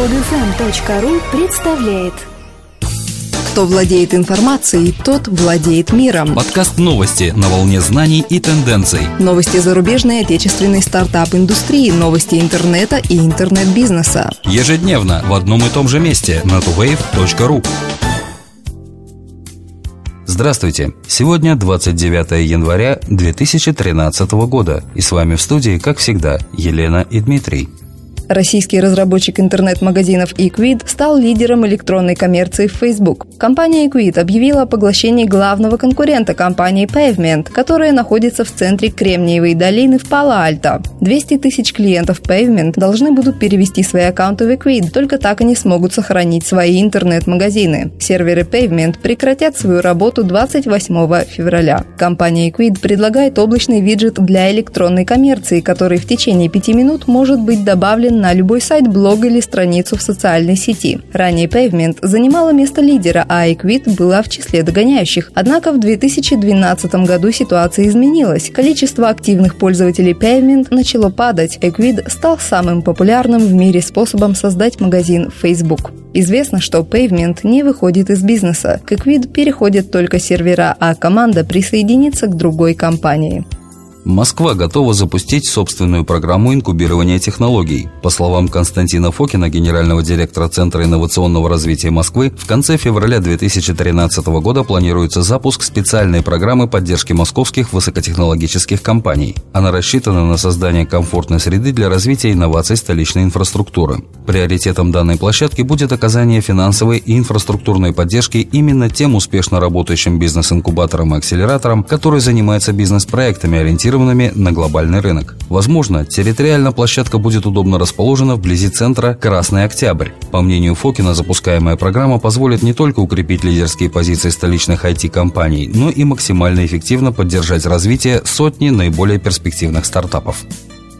Подфм.ру представляет Кто владеет информацией, тот владеет миром. Подкаст новости на волне знаний и тенденций. Новости зарубежной отечественной стартап-индустрии, новости интернета и интернет-бизнеса. Ежедневно в одном и том же месте на tuwave.ru. Здравствуйте! Сегодня 29 января 2013 года. И с вами в студии, как всегда, Елена и Дмитрий. Российский разработчик интернет-магазинов Equid стал лидером электронной коммерции в Facebook. Компания Equid объявила о поглощении главного конкурента компании Pavement, которая находится в центре Кремниевой долины в Пало-Альто. 200 тысяч клиентов Pavement должны будут перевести свои аккаунты в Equid, только так они смогут сохранить свои интернет-магазины. Серверы Pavement прекратят свою работу 28 февраля. Компания Equid предлагает облачный виджет для электронной коммерции, который в течение пяти минут может быть добавлен на любой сайт, блог или страницу в социальной сети. Ранее Pavement занимала место лидера, а Equid была в числе догоняющих. Однако в 2012 году ситуация изменилась. Количество активных пользователей Pavement начало падать. Equid стал самым популярным в мире способом создать магазин Facebook. Известно, что Pavement не выходит из бизнеса. К Equid переходят только сервера, а команда присоединится к другой компании. Москва готова запустить собственную программу инкубирования технологий. По словам Константина Фокина, генерального директора Центра инновационного развития Москвы, в конце февраля 2013 года планируется запуск специальной программы поддержки московских высокотехнологических компаний. Она рассчитана на создание комфортной среды для развития инноваций столичной инфраструктуры. Приоритетом данной площадки будет оказание финансовой и инфраструктурной поддержки именно тем успешно работающим бизнес-инкубаторам и акселераторам, которые занимаются бизнес-проектами, ориентированными ориентированными на глобальный рынок. Возможно, территориально площадка будет удобно расположена вблизи центра «Красный Октябрь». По мнению Фокина, запускаемая программа позволит не только укрепить лидерские позиции столичных IT-компаний, но и максимально эффективно поддержать развитие сотни наиболее перспективных стартапов.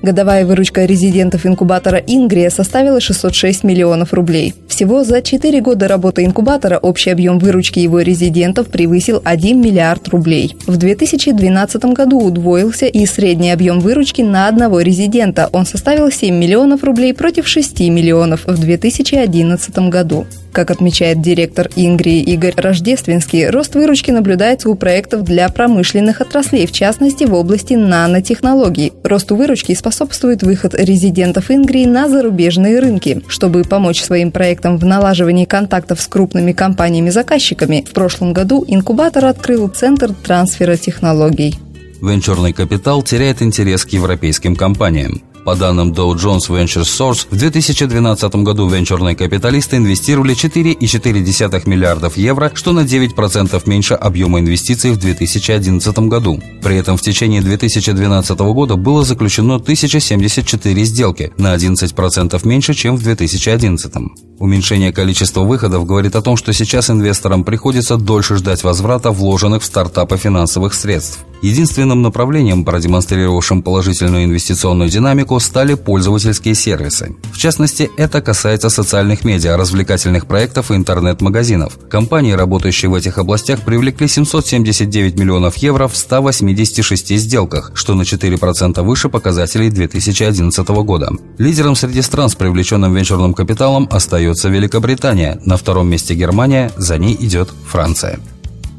Годовая выручка резидентов инкубатора «Ингрия» составила 606 миллионов рублей. Всего за 4 года работы инкубатора общий объем выручки его резидентов превысил 1 миллиард рублей. В 2012 году удвоился и средний объем выручки на одного резидента. Он составил 7 миллионов рублей против 6 миллионов в 2011 году. Как отмечает директор Ингрии Игорь Рождественский, рост выручки наблюдается у проектов для промышленных отраслей, в частности в области нанотехнологий. Росту выручки способствует выход резидентов Ингрии на зарубежные рынки. Чтобы помочь своим проектам в налаживании контактов с крупными компаниями-заказчиками, в прошлом году инкубатор открыл Центр трансфера технологий. Венчурный капитал теряет интерес к европейским компаниям. По данным Dow Jones Venture Source, в 2012 году венчурные капиталисты инвестировали 4,4 миллиардов евро, что на 9% меньше объема инвестиций в 2011 году. При этом в течение 2012 года было заключено 1074 сделки, на 11% меньше, чем в 2011. Уменьшение количества выходов говорит о том, что сейчас инвесторам приходится дольше ждать возврата вложенных в стартапы финансовых средств. Единственным направлением, продемонстрировавшим положительную инвестиционную динамику, стали пользовательские сервисы. В частности, это касается социальных медиа, развлекательных проектов и интернет-магазинов. Компании, работающие в этих областях, привлекли 779 миллионов евро в 186 сделках, что на 4% выше показателей 2011 года. Лидером среди стран с привлеченным венчурным капиталом остается Великобритания, на втором месте Германия, за ней идет Франция.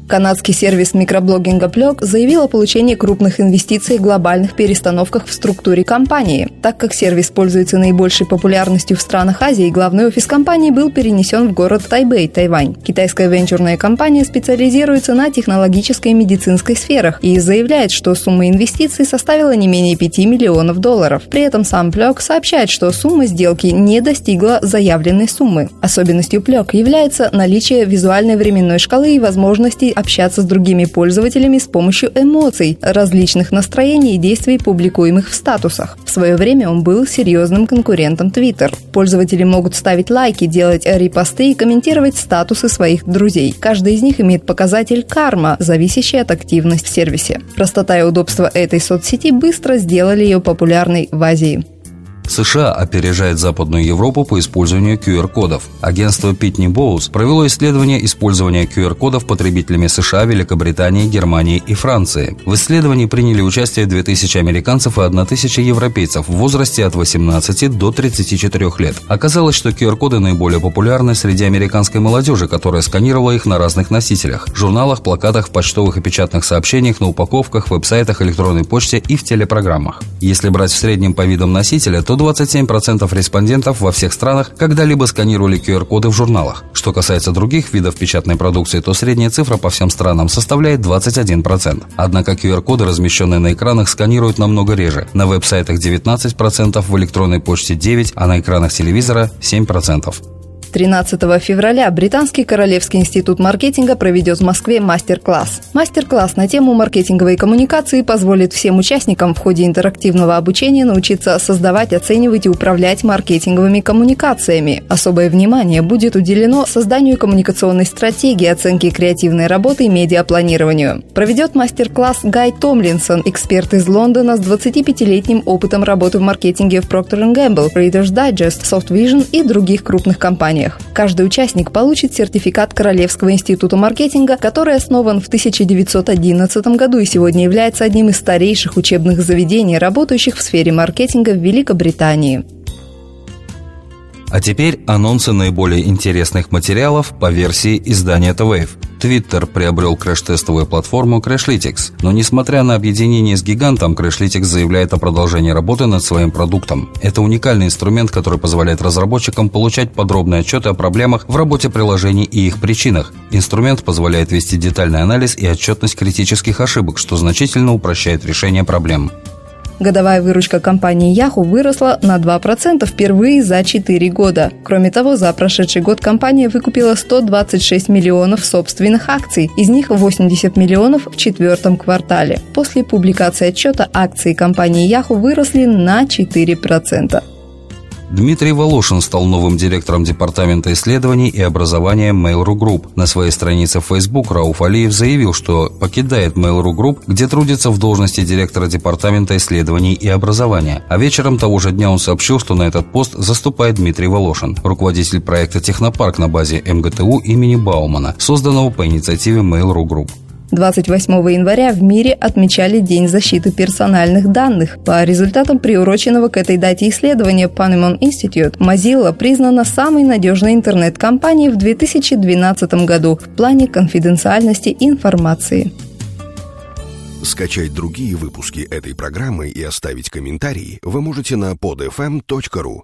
Канадский сервис микроблогинга Плек заявил о получении крупных инвестиций и глобальных перестановках в структуре компании. Так как сервис пользуется наибольшей популярностью в странах Азии, главный офис компании был перенесен в город Тайбэй, Тайвань. Китайская венчурная компания специализируется на технологической и медицинской сферах и заявляет, что сумма инвестиций составила не менее 5 миллионов долларов. При этом сам Плек сообщает, что сумма сделки не достигла заявленной суммы. Особенностью Плек является наличие визуальной временной шкалы и возможности общаться с другими пользователями с помощью эмоций, различных настроений и действий, публикуемых в статусах. В свое время он был серьезным конкурентом Twitter. Пользователи могут ставить лайки, делать репосты и комментировать статусы своих друзей. Каждый из них имеет показатель карма, зависящий от активности в сервисе. Простота и удобство этой соцсети быстро сделали ее популярной в Азии. США опережает Западную Европу по использованию QR-кодов. Агентство Питни Боуз провело исследование использования QR-кодов потребителями США, Великобритании, Германии и Франции. В исследовании приняли участие 2000 американцев и 1000 европейцев в возрасте от 18 до 34 лет. Оказалось, что QR-коды наиболее популярны среди американской молодежи, которая сканировала их на разных носителях – журналах, плакатах, почтовых и печатных сообщениях, на упаковках, веб-сайтах, электронной почте и в телепрограммах. Если брать в среднем по видам носителя, то 27% респондентов во всех странах когда-либо сканировали QR-коды в журналах. Что касается других видов печатной продукции, то средняя цифра по всем странам составляет 21%. Однако QR-коды, размещенные на экранах, сканируют намного реже. На веб-сайтах 19%, в электронной почте 9%, а на экранах телевизора 7%. 13 февраля Британский Королевский институт маркетинга проведет в Москве мастер-класс. Мастер-класс на тему маркетинговой коммуникации позволит всем участникам в ходе интерактивного обучения научиться создавать, оценивать и управлять маркетинговыми коммуникациями. Особое внимание будет уделено созданию коммуникационной стратегии, оценке креативной работы и медиапланированию. Проведет мастер-класс Гай Томлинсон, эксперт из Лондона с 25-летним опытом работы в маркетинге в Procter Gamble, Reader's Digest, Soft Vision и других крупных компаниях компаниях. Каждый участник получит сертификат Королевского института маркетинга, который основан в 1911 году и сегодня является одним из старейших учебных заведений, работающих в сфере маркетинга в Великобритании. А теперь анонсы наиболее интересных материалов по версии издания The Wave. Twitter приобрел крэш-тестовую платформу Crashlytics, но несмотря на объединение с гигантом, Crashlytics заявляет о продолжении работы над своим продуктом. Это уникальный инструмент, который позволяет разработчикам получать подробные отчеты о проблемах в работе приложений и их причинах. Инструмент позволяет вести детальный анализ и отчетность критических ошибок, что значительно упрощает решение проблем. Годовая выручка компании Yahoo выросла на 2% впервые за 4 года. Кроме того, за прошедший год компания выкупила 126 миллионов собственных акций, из них 80 миллионов в четвертом квартале. После публикации отчета акции компании Yahoo выросли на 4%. Дмитрий Волошин стал новым директором Департамента исследований и образования Mail.ru Group. На своей странице в Facebook Рауф Алиев заявил, что покидает Mail.ru Group, где трудится в должности директора Департамента исследований и образования. А вечером того же дня он сообщил, что на этот пост заступает Дмитрий Волошин, руководитель проекта «Технопарк» на базе МГТУ имени Баумана, созданного по инициативе Mail.ru Group. 28 января в мире отмечали День защиты персональных данных. По результатам приуроченного к этой дате исследования Panemon Institute, Mozilla признана самой надежной интернет-компанией в 2012 году в плане конфиденциальности информации. Скачать другие выпуски этой программы и оставить комментарии вы можете на podfm.ru.